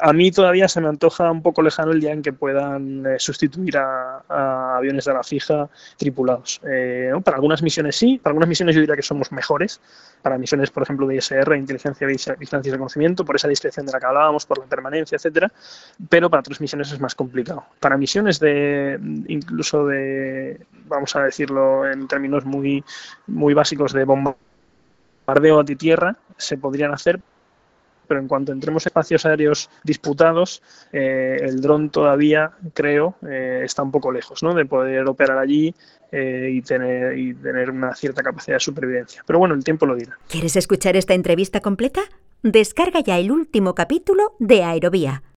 a mí todavía se me antoja un poco lejano el día en que puedan eh, sustituir a, aviones de la fija tripulados. Eh, para algunas misiones sí, para algunas misiones yo diría que somos mejores, para misiones, por ejemplo, de ISR, inteligencia, vigilancia y reconocimiento, por esa discreción de la que hablábamos, por la permanencia, etcétera, pero para otras misiones es más complicado. Para misiones de, incluso de, vamos a decirlo en términos muy, muy básicos de bombardeo a tierra, se podrían hacer, pero en cuanto entremos espacios aéreos disputados, eh, el dron todavía, creo, eh, está un poco lejos ¿no? de poder operar allí eh, y, tener, y tener una cierta capacidad de supervivencia. Pero bueno, el tiempo lo dirá. ¿Quieres escuchar esta entrevista completa? Descarga ya el último capítulo de Aerovía